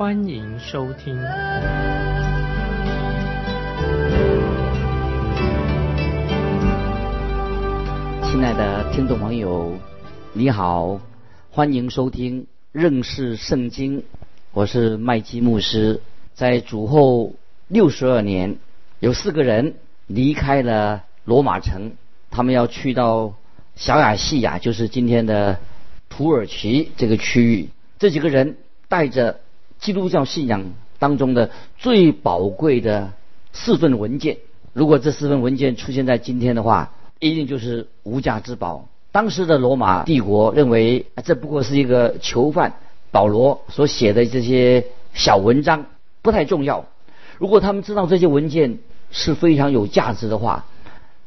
欢迎收听。亲爱的听众朋友，你好，欢迎收听认识圣经。我是麦基牧师。在主后六十二年，有四个人离开了罗马城。他们要去到小亚细亚，就是今天的土耳其这个区域。这几个人带着基督教信仰当中的最宝贵的四份文件。如果这四份文件出现在今天的话，一定就是无价之宝。当时的罗马帝国认为，这不过是一个囚犯保罗所写的这些小文章，不太重要。如果他们知道这些文件是非常有价值的话，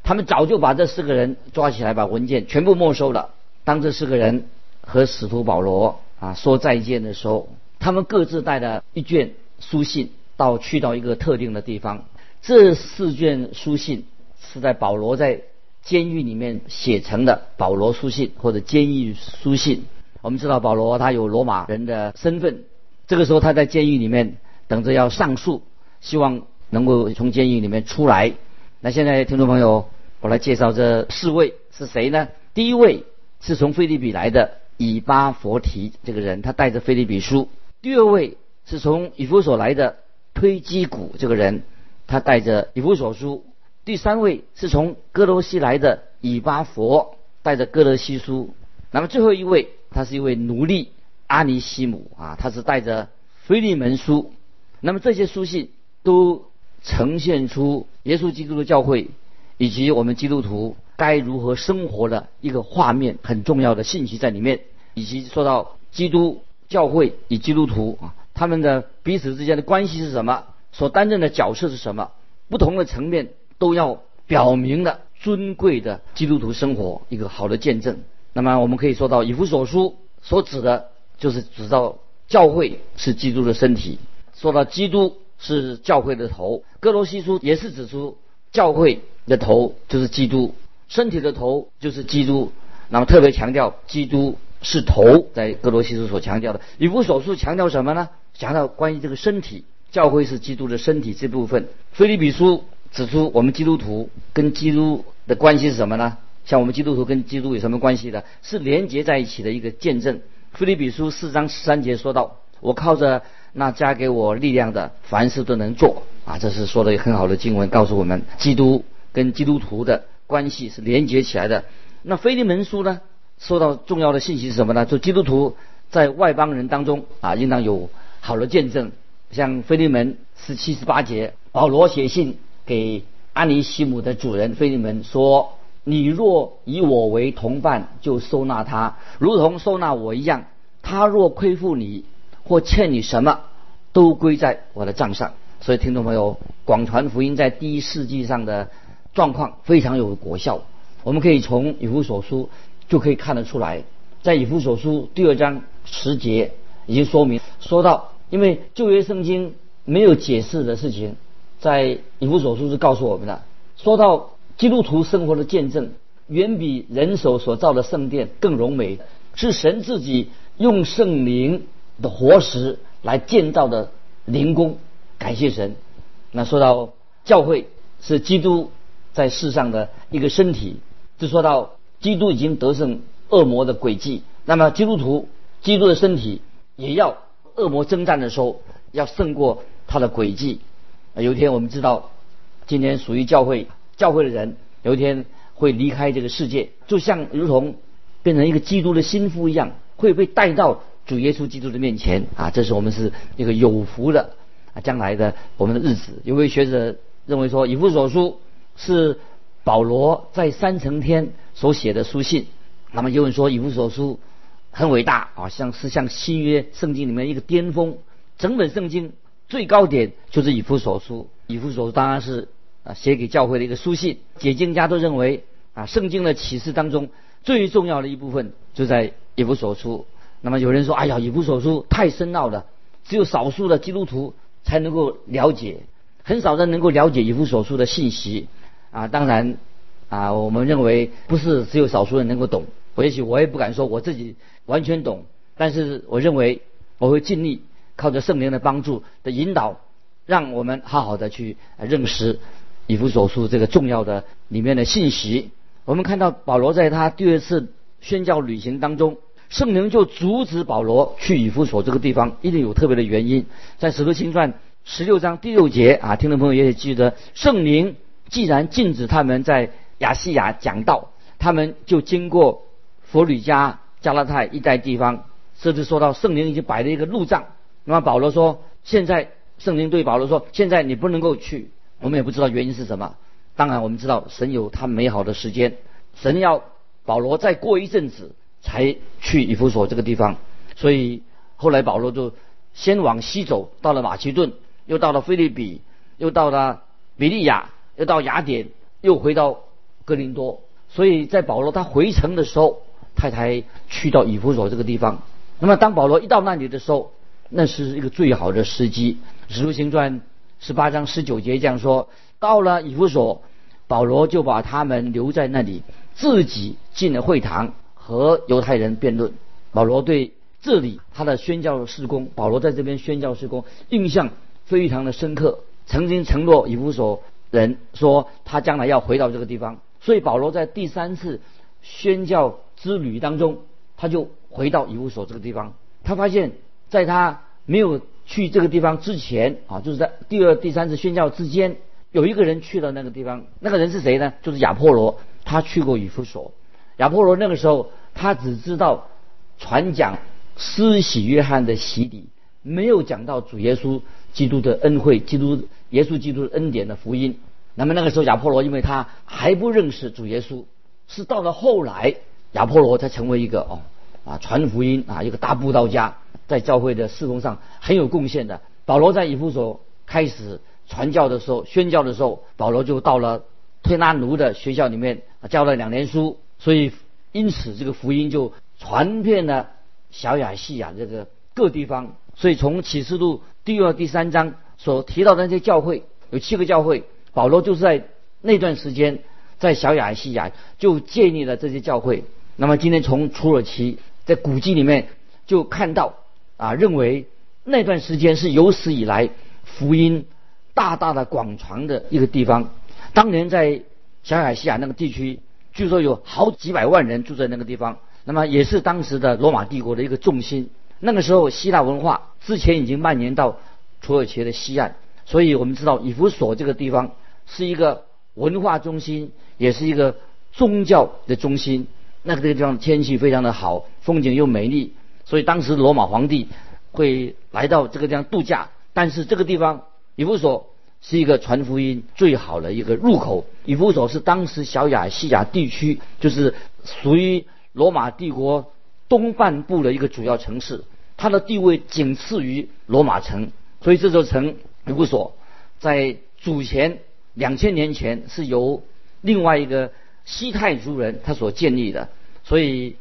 他们早就把这四个人抓起来，把文件全部没收了。当这四个人和使徒保罗啊说再见的时候，他们各自带了一卷书信，到去到一个特定的地方。这四卷书信是在保罗在监狱里面写成的保罗书信或者监狱书信。我们知道保罗他有罗马人的身份，这个时候他在监狱里面等着要上诉，希望能够从监狱里面出来。那现在听众朋友。我来介绍这四位是谁呢？第一位是从菲利比来的以巴佛提这个人，他带着菲利比书；第二位是从以弗所来的推基古这个人，他带着以弗所书；第三位是从哥罗西来的以巴佛，带着哥罗西书；那么最后一位，他是一位奴隶阿尼西姆啊，他是带着菲利门书。那么这些书信都呈现出耶稣基督的教会。以及我们基督徒该如何生活的一个画面，很重要的信息在里面。以及说到基督教会与基督徒啊，他们的彼此之间的关系是什么？所担任的角色是什么？不同的层面都要表明了尊贵的基督徒生活一个好的见证。那么我们可以说到以弗所书所指的就是指到教会是基督的身体，说到基督是教会的头。哥罗西书也是指出教会。的头就是基督，身体的头就是基督。那么特别强调基督是头，在哥罗西书所强调的。以弗所书强调什么呢？强调关于这个身体，教会是基督的身体这部分。菲利比书指出，我们基督徒跟基督的关系是什么呢？像我们基督徒跟基督有什么关系的？是连结在一起的一个见证。菲利比书四章十三节说到：“我靠着那加给我力量的，凡事都能做。”啊，这是说的很好的经文，告诉我们基督。跟基督徒的关系是连接起来的。那腓利门书呢，说到重要的信息是什么呢？就基督徒在外邦人当中啊，应当有好的见证。像腓利门十七十八节，保罗写信给安尼西姆的主人腓利门说：“你若以我为同伴，就收纳他，如同收纳我一样。他若亏负你或欠你什么，都归在我的账上。”所以，听众朋友，广传福音在第一世纪上的。状况非常有果效，我们可以从以弗所书就可以看得出来，在以弗所书第二章十节已经说明说到，因为旧约圣经没有解释的事情，在以弗所书是告诉我们的。说到基督徒生活的见证，远比人手所造的圣殿更荣美，是神自己用圣灵的活石来建造的灵宫，感谢神。那说到教会是基督。在世上的一个身体，就说到基督已经得胜恶魔的诡计，那么基督徒基督的身体也要恶魔征战的时候要胜过他的诡计。有一天我们知道，今天属于教会教会的人，有一天会离开这个世界，就像如同变成一个基督的心腹一样，会被带到主耶稣基督的面前啊！这是我们是一个有福的啊，将来的我们的日子。有位学者认为说，以弗所书。是保罗在三层天所写的书信。那么有人说以弗所书很伟大啊，像是像新约圣经里面一个巅峰。整本圣经最高点就是以弗所书。以弗所书当然是啊写给教会的一个书信。解经家都认为啊圣经的启示当中最重要的一部分就在以弗所书。那么有人说，哎呀，以弗所书太深奥了，只有少数的基督徒才能够了解，很少人能够了解以弗所书的信息啊。当然啊，我们认为不是只有少数人能够懂。我也许我也不敢说我自己完全懂，但是我认为我会尽力靠着圣灵的帮助的引导，让我们好好的去认识以弗所书这个重要的里面的信息。我们看到保罗在他第二次宣教旅行当中。圣灵就阻止保罗去以弗所这个地方，一定有特别的原因。在使徒行传十六章第六节啊，听众朋友也许记得，圣灵既然禁止他们在亚细亚讲道，他们就经过佛吕加、加拉太一带地方，甚至说到圣灵已经摆了一个路障。那么保罗说，现在圣灵对保罗说，现在你不能够去。我们也不知道原因是什么。当然，我们知道神有他美好的时间，神要保罗再过一阵子。才去以弗所这个地方，所以后来保罗就先往西走，到了马其顿，又到了菲利比，又到了比利亚，又到雅典，又回到哥林多。所以在保罗他回城的时候，他才去到以弗所这个地方。那么当保罗一到那里的时候，那是一个最好的时机。使徒行传十八章十九节这样说：到了以弗所，保罗就把他们留在那里，自己进了会堂。和犹太人辩论，保罗对这里他的宣教事工，保罗在这边宣教事工印象非常的深刻。曾经承诺以弗所人说他将来要回到这个地方，所以保罗在第三次宣教之旅当中，他就回到以弗所这个地方。他发现，在他没有去这个地方之前啊，就是在第二、第三次宣教之间，有一个人去了那个地方。那个人是谁呢？就是亚波罗，他去过以弗所。亚波罗那个时候，他只知道传讲施洗约翰的洗礼，没有讲到主耶稣基督的恩惠、基督耶稣基督的恩典的福音。那么那个时候，亚波罗因为他还不认识主耶稣，是到了后来，亚波罗才成为一个哦啊传福音啊一个大布道家，在教会的侍奉上很有贡献的。保罗在以弗所开始传教的时候、宣教的时候，保罗就到了推拉奴的学校里面教了两年书。所以，因此这个福音就传遍了小亚细亚这个各地方。所以从启示录第二、第三章所提到的那些教会，有七个教会，保罗就是在那段时间在小亚细亚就建立了这些教会。那么今天从土耳其在古迹里面就看到啊，认为那段时间是有史以来福音大大的广传的一个地方。当年在小亚细亚那个地区。据说有好几百万人住在那个地方，那么也是当时的罗马帝国的一个重心。那个时候，希腊文化之前已经蔓延到土耳其的西岸，所以我们知道以弗所这个地方是一个文化中心，也是一个宗教的中心。那个地方天气非常的好，风景又美丽，所以当时罗马皇帝会来到这个地方度假。但是这个地方以弗所。是一个传福音最好的一个入口。以弗所是当时小亚细亚地区，就是属于罗马帝国东半部的一个主要城市，它的地位仅次于罗马城。所以这座城以弗所在主前两千年前是由另外一个西泰族人他所建立的。所以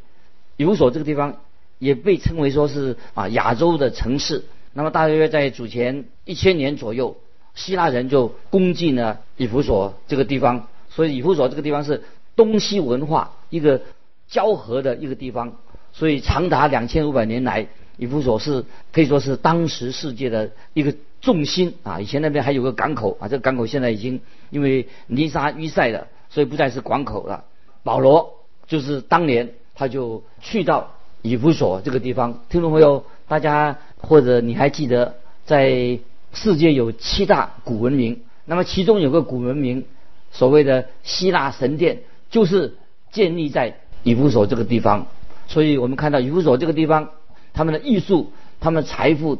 以弗所这个地方也被称为说是啊亚洲的城市。那么大约在主前一千年左右。希腊人就攻进了以弗所这个地方，所以以弗所这个地方是东西文化一个交合的一个地方，所以长达两千五百年来，以弗所是可以说是当时世界的一个重心啊。以前那边还有个港口啊，这个港口现在已经因为泥沙淤塞了，所以不再是港口了。保罗就是当年他就去到以弗所这个地方，听众朋友，大家或者你还记得在？世界有七大古文明，那么其中有个古文明，所谓的希腊神殿，就是建立在以弗所这个地方。所以我们看到以弗所这个地方，他们的艺术、他们财富，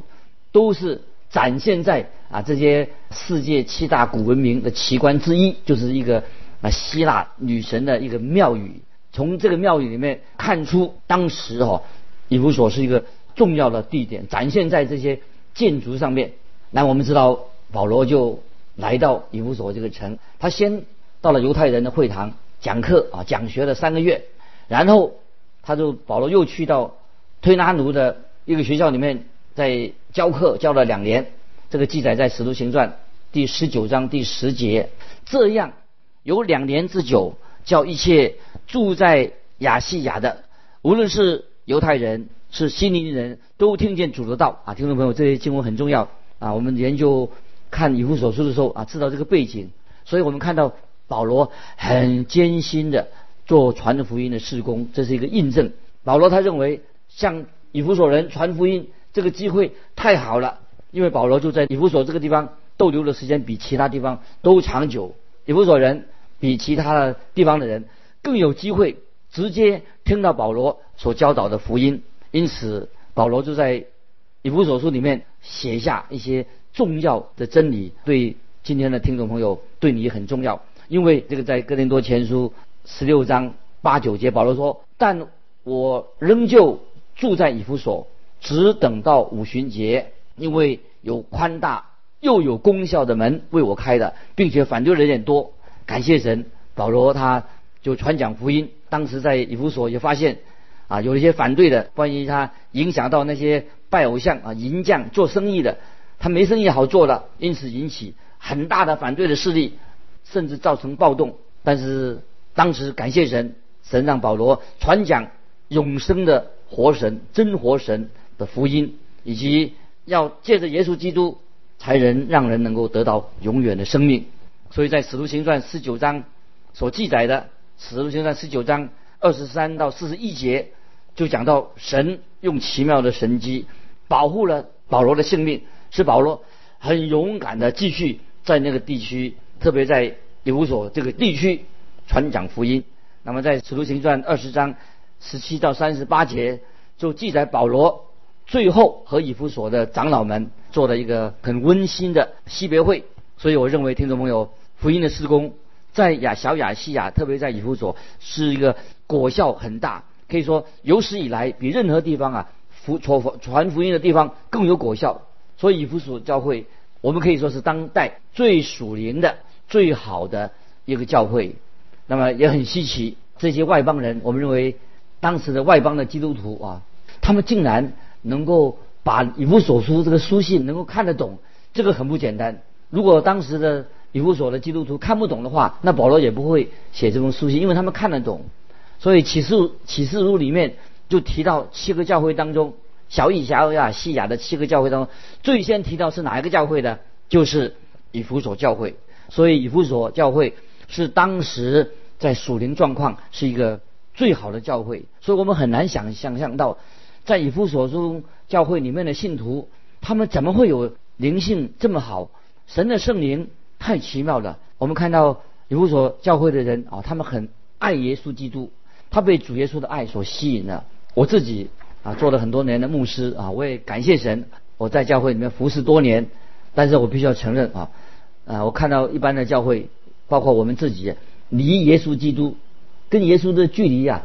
都是展现在啊这些世界七大古文明的奇观之一，就是一个啊希腊女神的一个庙宇。从这个庙宇里面看出，当时哈以弗所是一个重要的地点，展现在这些建筑上面。那我们知道保罗就来到以弗所这个城，他先到了犹太人的会堂讲课啊，讲学了三个月，然后他就保罗又去到推拿奴的一个学校里面在教课，教了两年。这个记载在《使徒行传》第十九章第十节。这样有两年之久，叫一切住在亚细亚的，无论是犹太人是希利尼人，都听见主的道啊！听众朋友，这些经文很重要啊！我们研究看以弗所书的时候啊，知道这个背景，所以我们看到保罗很艰辛的做传福音的事工，这是一个印证。保罗他认为向以弗所人传福音这个机会太好了。因为保罗就在以弗所这个地方逗留的时间比其他地方都长久，以弗所人比其他的地方的人更有机会直接听到保罗所教导的福音，因此保罗就在以弗所书里面写下一些重要的真理，对今天的听众朋友对你很重要。因为这个在哥林多前书十六章八九节，保罗说：“但我仍旧住在以弗所，只等到五旬节。”因为有宽大又有功效的门为我开的，并且反对人也多，感谢神，保罗他就传讲福音。当时在以弗所也发现啊，有一些反对的，关于他影响到那些拜偶像啊、银匠做生意的，他没生意好做了，因此引起很大的反对的势力，甚至造成暴动。但是当时感谢神，神让保罗传讲永生的活神、真活神的福音，以及。要借着耶稣基督，才能让人能够得到永远的生命。所以在使徒行传十九章所记载的，使徒行传十九章二十三到四十一节，就讲到神用奇妙的神机保护了保罗的性命，使保罗很勇敢的继续在那个地区，特别在以弗所这个地区传讲福音。那么在使徒行传二十章十七到三十八节，就记载保罗。最后和以弗所的长老们做了一个很温馨的惜别会，所以我认为听众朋友福音的施工在亚小亚细亚，特别在以弗所是一个果效很大，可以说有史以来比任何地方啊福传传福音的地方更有果效。所以以弗所教会我们可以说是当代最属灵的、最好的一个教会。那么也很稀奇，这些外邦人，我们认为当时的外邦的基督徒啊，他们竟然。能够把以弗所书这个书信能够看得懂，这个很不简单。如果当时的以弗所的基督徒看不懂的话，那保罗也不会写这封书信，因为他们看得懂。所以启示启示录里面就提到七个教会当中，小以小亚细亚的七个教会当中，最先提到是哪一个教会的？就是以弗所教会。所以以弗所教会是当时在属灵状况是一个最好的教会，所以我们很难想想象到。在以弗所中教会里面的信徒，他们怎么会有灵性这么好？神的圣灵太奇妙了。我们看到以弗所教会的人啊，他们很爱耶稣基督，他被主耶稣的爱所吸引了。我自己啊做了很多年的牧师啊，我也感谢神，我在教会里面服侍多年。但是我必须要承认啊，啊，我看到一般的教会，包括我们自己，离耶稣基督跟耶稣的距离呀。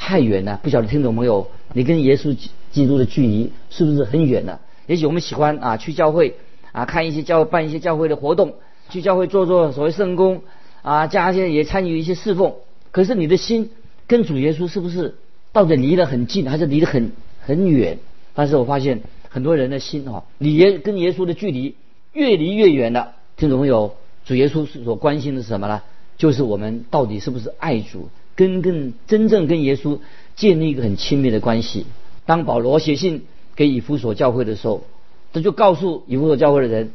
太远了，不晓得听众朋友，你跟耶稣基督的距离是不是很远了？也许我们喜欢啊去教会啊看一些教办一些教会的活动，去教会做做所谓圣工啊，加一些也参与一些侍奉。可是你的心跟主耶稣是不是到底离得很近，还是离得很很远？但是我发现很多人的心哈，离耶跟耶稣的距离越离越远了。听众朋友，主耶稣所关心的是什么呢？就是我们到底是不是爱主？跟跟真正跟耶稣建立一个很亲密的关系。当保罗写信给以弗所教会的时候，他就告诉以弗所教会的人，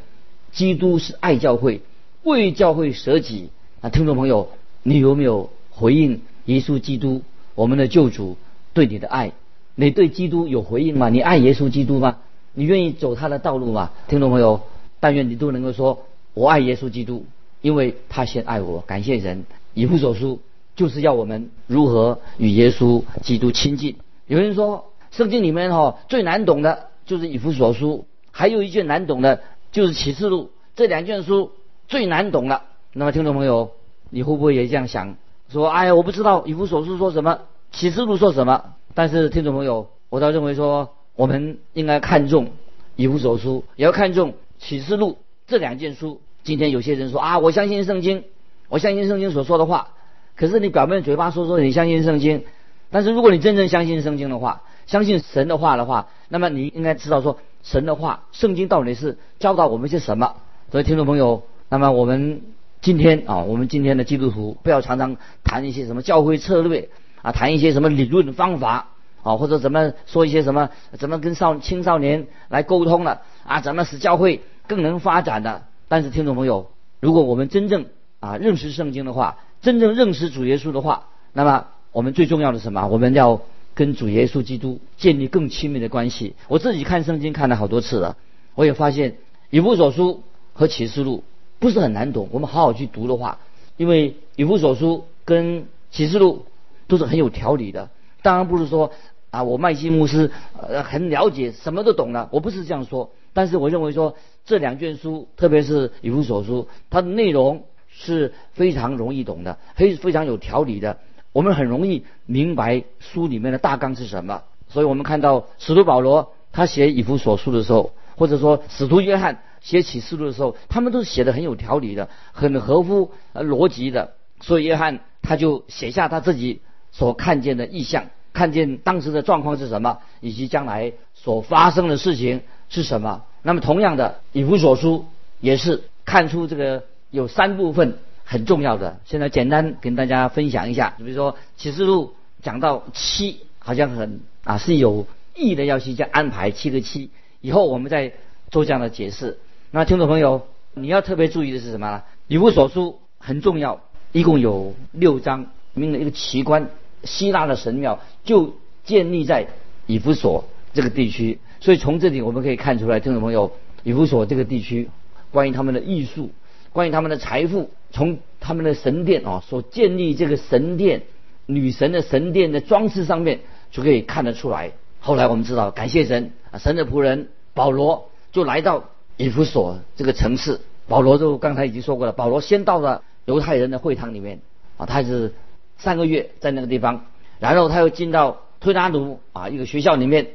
基督是爱教会，为教会舍己。啊，听众朋友，你有没有回应耶稣基督我们的救主对你的爱？你对基督有回应吗？你爱耶稣基督吗？你愿意走他的道路吗？听众朋友，但愿你都能够说，我爱耶稣基督，因为他先爱我。感谢神，以弗所书。就是要我们如何与耶稣基督亲近。有人说，圣经里面哈最难懂的就是以弗所书，还有一卷难懂的就是启示录。这两卷书最难懂了。那么，听众朋友，你会不会也这样想？说，哎呀，我不知道以弗所书说什么，启示录说什么。但是，听众朋友，我倒认为说，我们应该看重以弗所书，也要看重启示录这两件书。今天有些人说啊，我相信圣经，我相信圣经所说的话。可是你表面嘴巴说说你相信圣经，但是如果你真正相信圣经的话，相信神的话的话，那么你应该知道说神的话，圣经到底是教导我们些什么。所以听众朋友，那么我们今天啊，我们今天的基督徒不要常常谈一些什么教会策略啊，谈一些什么理论方法啊，或者怎么说一些什么怎么跟少青少年来沟通了啊，怎么使教会更能发展的。但是听众朋友，如果我们真正啊认识圣经的话，真正认识主耶稣的话，那么我们最重要的什么？我们要跟主耶稣基督建立更亲密的关系。我自己看圣经看了好多次了，我也发现以弗所书和启示录不是很难懂。我们好好去读的话，因为以弗所书跟启示录都是很有条理的。当然不是说啊，我麦基牧师呃很了解，什么都懂了。我不是这样说，但是我认为说这两卷书，特别是以弗所书，它的内容。是非常容易懂的，非非常有条理的。我们很容易明白书里面的大纲是什么。所以我们看到使徒保罗他写以弗所书的时候，或者说使徒约翰写启示录的时候，他们都是写的很有条理的，很合乎逻辑的。所以约翰他就写下他自己所看见的意象，看见当时的状况是什么，以及将来所发生的事情是什么。那么同样的，以弗所书也是看出这个。有三部分很重要的，现在简单跟大家分享一下。比如说启示录讲到七，好像很啊是有意的要去这样安排七个七，以后我们再做这样的解释。那听众朋友，你要特别注意的是什么呢？以弗所书很重要，一共有六章，名的一个奇观，希腊的神庙就建立在以弗所这个地区，所以从这里我们可以看出来，听众朋友，以弗所这个地区关于他们的艺术。关于他们的财富，从他们的神殿啊所建立这个神殿女神的神殿的装饰上面就可以看得出来。后来我们知道，感谢神啊，神的仆人保罗就来到以弗所这个城市。保罗就刚才已经说过了，保罗先到了犹太人的会堂里面啊，他是三个月在那个地方，然后他又进到推拿奴啊一个学校里面，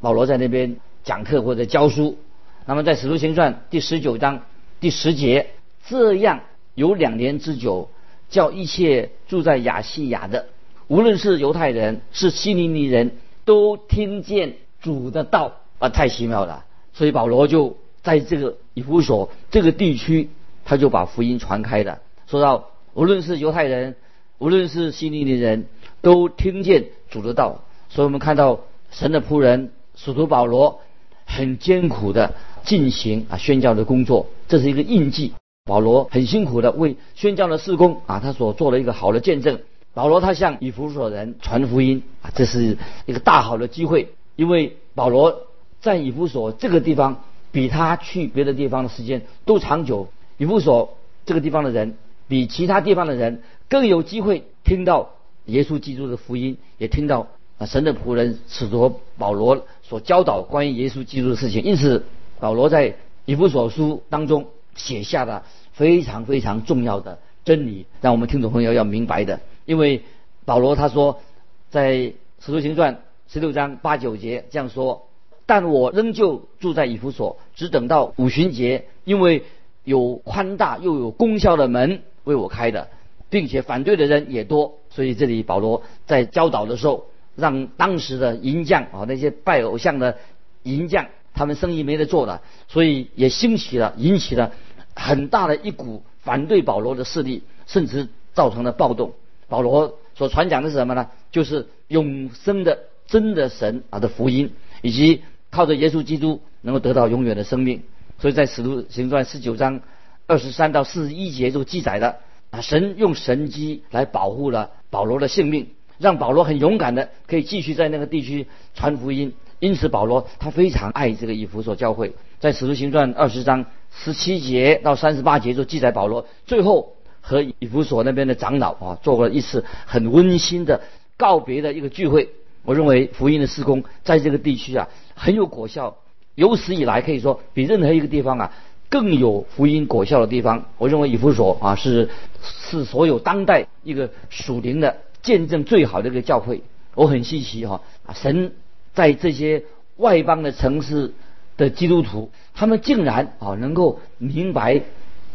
保罗在那边讲课或者教书。那么在使徒行传第十九章第十节。这样有两年之久，叫一切住在亚细亚的，无论是犹太人是希利尼人都听见主的道啊，太奇妙了。所以保罗就在这个以弗所这个地区，他就把福音传开了。说到无论是犹太人，无论是希利尼人都听见主的道。所以我们看到神的仆人使徒保罗很艰苦的进行啊宣教的工作，这是一个印记。保罗很辛苦的为宣教的事工啊，他所做了一个好的见证。保罗他向以弗所人传福音啊，这是一个大好的机会。因为保罗在以弗所这个地方，比他去别的地方的时间都长久。以弗所这个地方的人，比其他地方的人更有机会听到耶稣基督的福音，也听到啊神的仆人使徒保罗所教导关于耶稣基督的事情。因此，保罗在以弗所书当中。写下了非常非常重要的真理，让我们听众朋友要明白的。因为保罗他说，在使徒行传十六章八九节这样说：“但我仍旧住在以弗所，只等到五旬节，因为有宽大又有功效的门为我开的，并且反对的人也多。所以这里保罗在教导的时候，让当时的银匠啊，那些拜偶像的银匠。”他们生意没得做了，所以也兴起了，引起了很大的一股反对保罗的势力，甚至造成了暴动。保罗所传讲的是什么呢？就是永生的真的神啊的福音，以及靠着耶稣基督能够得到永远的生命。所以在使徒行传十九章二十三到四十一节就记载了啊，神用神机来保护了保罗的性命，让保罗很勇敢的可以继续在那个地区传福音。因此，保罗他非常爱这个以弗所教会，在使徒行传二十章十七节到三十八节就记载保罗最后和以弗所那边的长老啊做过一次很温馨的告别的一个聚会。我认为福音的施工在这个地区啊很有果效，有史以来可以说比任何一个地方啊更有福音果效的地方。我认为以弗所啊是是所有当代一个属灵的见证最好的一个教会。我很稀奇哈啊神。在这些外邦的城市的基督徒，他们竟然啊能够明白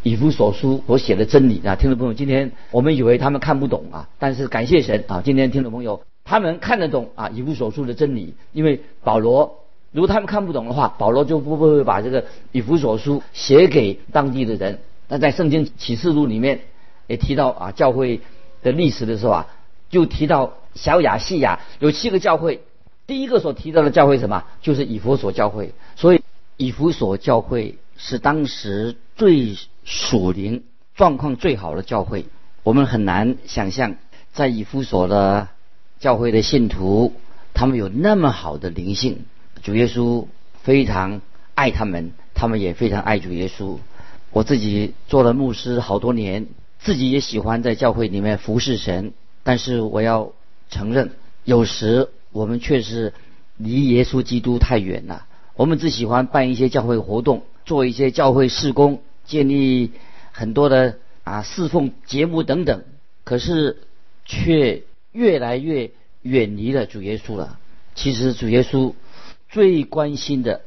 以弗所书所写的真理啊！听众朋友，今天我们以为他们看不懂啊，但是感谢神啊！今天听众朋友他们看得懂啊以弗所书的真理，因为保罗如果他们看不懂的话，保罗就不会把这个以弗所书写给当地的人。那在圣经启示录里面也提到啊教会的历史的时候啊，就提到小亚细亚有七个教会。第一个所提到的教会什么？就是以弗所教会。所以以弗所教会是当时最属灵状况最好的教会。我们很难想象，在以弗所的教会的信徒，他们有那么好的灵性。主耶稣非常爱他们，他们也非常爱主耶稣。我自己做了牧师好多年，自己也喜欢在教会里面服侍神。但是我要承认，有时。我们确实离耶稣基督太远了。我们只喜欢办一些教会活动，做一些教会事工，建立很多的啊侍奉节目等等。可是却越来越远离了主耶稣了。其实主耶稣最关心的，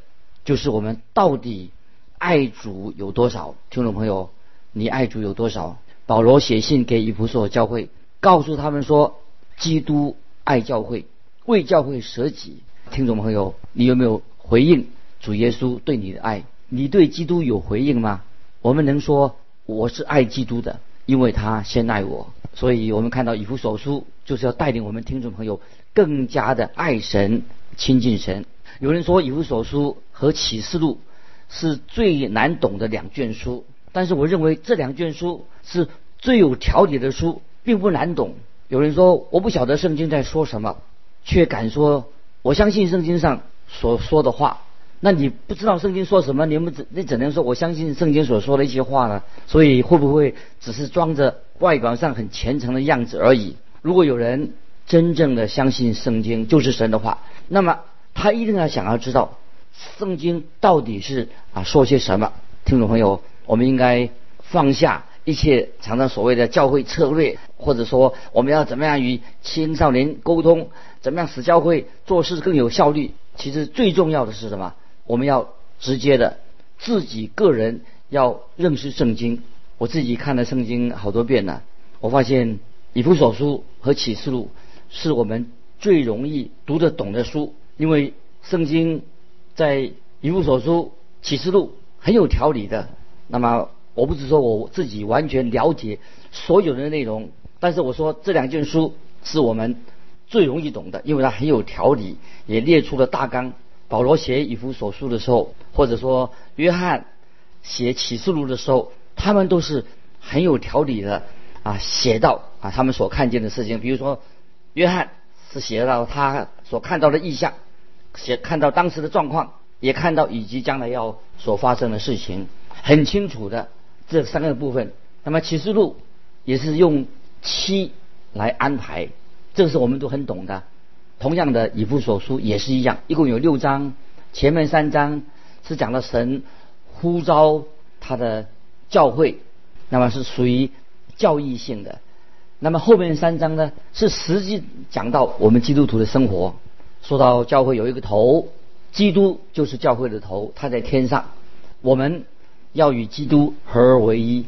就是我们到底爱主有多少。听众朋友，你爱主有多少？保罗写信给以弗所教会，告诉他们说，基督爱教会。为教会舍己，听众朋友，你有没有回应主耶稣对你的爱？你对基督有回应吗？我们能说我是爱基督的，因为他先爱我。所以我们看到以弗所书就是要带领我们听众朋友更加的爱神、亲近神。有人说以弗所书和启示录是最难懂的两卷书，但是我认为这两卷书是最有条理的书，并不难懂。有人说我不晓得圣经在说什么。却敢说我相信圣经上所说的话，那你不知道圣经说什么，你们怎你怎能说我相信圣经所说的一些话呢？所以会不会只是装着外表上很虔诚的样子而已？如果有人真正的相信圣经就是神的话，那么他一定要想要知道圣经到底是啊说些什么。听众朋友，我们应该放下。一切常常所谓的教会策略，或者说我们要怎么样与青少年沟通，怎么样使教会做事更有效率？其实最重要的是什么？我们要直接的自己个人要认识圣经。我自己看了圣经好多遍了，我发现以弗所书和启示录是我们最容易读得懂的书，因为圣经在以弗所书、启示录很有条理的。那么。我不是说我自己完全了解所有的内容，但是我说这两卷书是我们最容易懂的，因为它很有条理，也列出了大纲。保罗写以弗所书的时候，或者说约翰写启示录的时候，他们都是很有条理的啊，写到啊他们所看见的事情。比如说，约翰是写到他所看到的意象，写看到当时的状况，也看到以及将来要所发生的事情，很清楚的。这三个部分，那么启示录也是用七来安排，这个是我们都很懂的。同样的，以弗所书也是一样，一共有六章，前面三章是讲了神呼召他的教会，那么是属于教义性的；那么后面三章呢，是实际讲到我们基督徒的生活。说到教会有一个头，基督就是教会的头，他在天上，我们。要与基督合而为一，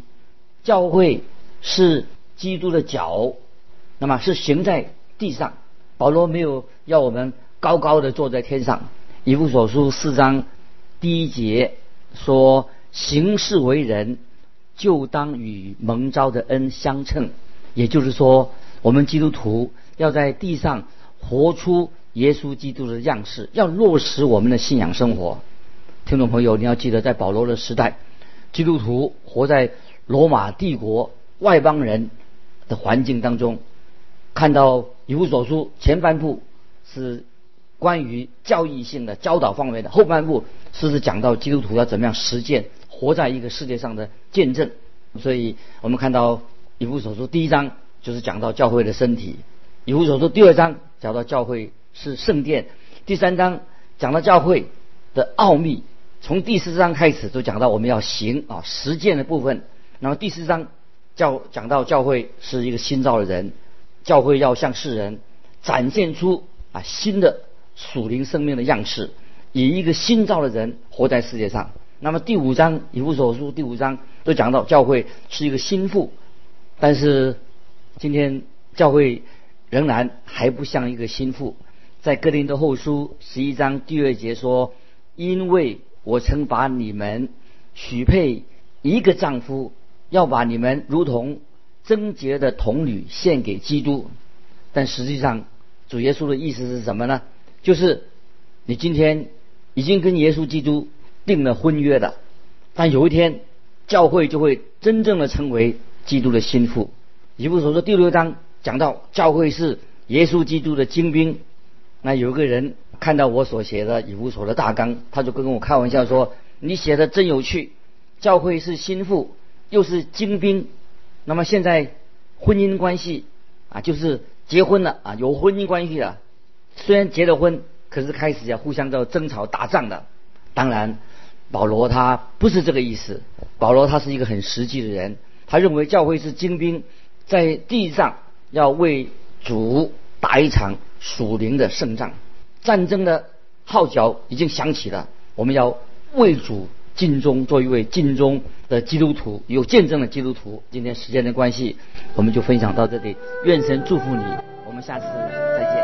教会是基督的脚，那么是行在地上。保罗没有要我们高高的坐在天上。以弗所书四章第一节说：“行事为人，就当与蒙召的恩相称。”也就是说，我们基督徒要在地上活出耶稣基督的样式，要落实我们的信仰生活。听众朋友，你要记得，在保罗的时代。基督徒活在罗马帝国外邦人的环境当中，看到以弗所书前半部是关于教义性的教导方面的，后半部是是讲到基督徒要怎么样实践活在一个世界上的见证。所以我们看到以弗所书第一章就是讲到教会的身体，以弗所书第二章讲到教会是圣殿，第三章讲到教会的奥秘。从第四章开始就讲到我们要行啊实践的部分，然后第四章教讲到教会是一个新造的人，教会要向世人展现出啊新的属灵生命的样式，以一个新造的人活在世界上。那么第五章以弗所书第五章都讲到教会是一个心腹，但是今天教会仍然还不像一个心腹。在哥林多后书十一章第二节说：“因为我曾把你们许配一个丈夫，要把你们如同贞洁的童女献给基督。”但实际上，主耶稣的意思是什么呢？就是你今天已经跟耶稣基督订了婚约的，但有一天教会就会真正的成为基督的心腹。以弗所说第六章讲到教会是耶稣基督的精兵。那有个人看到我所写的以弗所的大纲，他就跟我开玩笑说：“你写的真有趣，教会是心腹又是精兵。那么现在婚姻关系啊，就是结婚了啊，有婚姻关系了。虽然结了婚，可是开始要互相都争吵打仗的。当然，保罗他不是这个意思。保罗他是一个很实际的人，他认为教会是精兵，在地上要为主打一场。”属灵的胜仗，战争的号角已经响起了。我们要为主尽忠，做一位尽忠的基督徒，有见证的基督徒。今天时间的关系，我们就分享到这里。愿神祝福你，我们下次再见。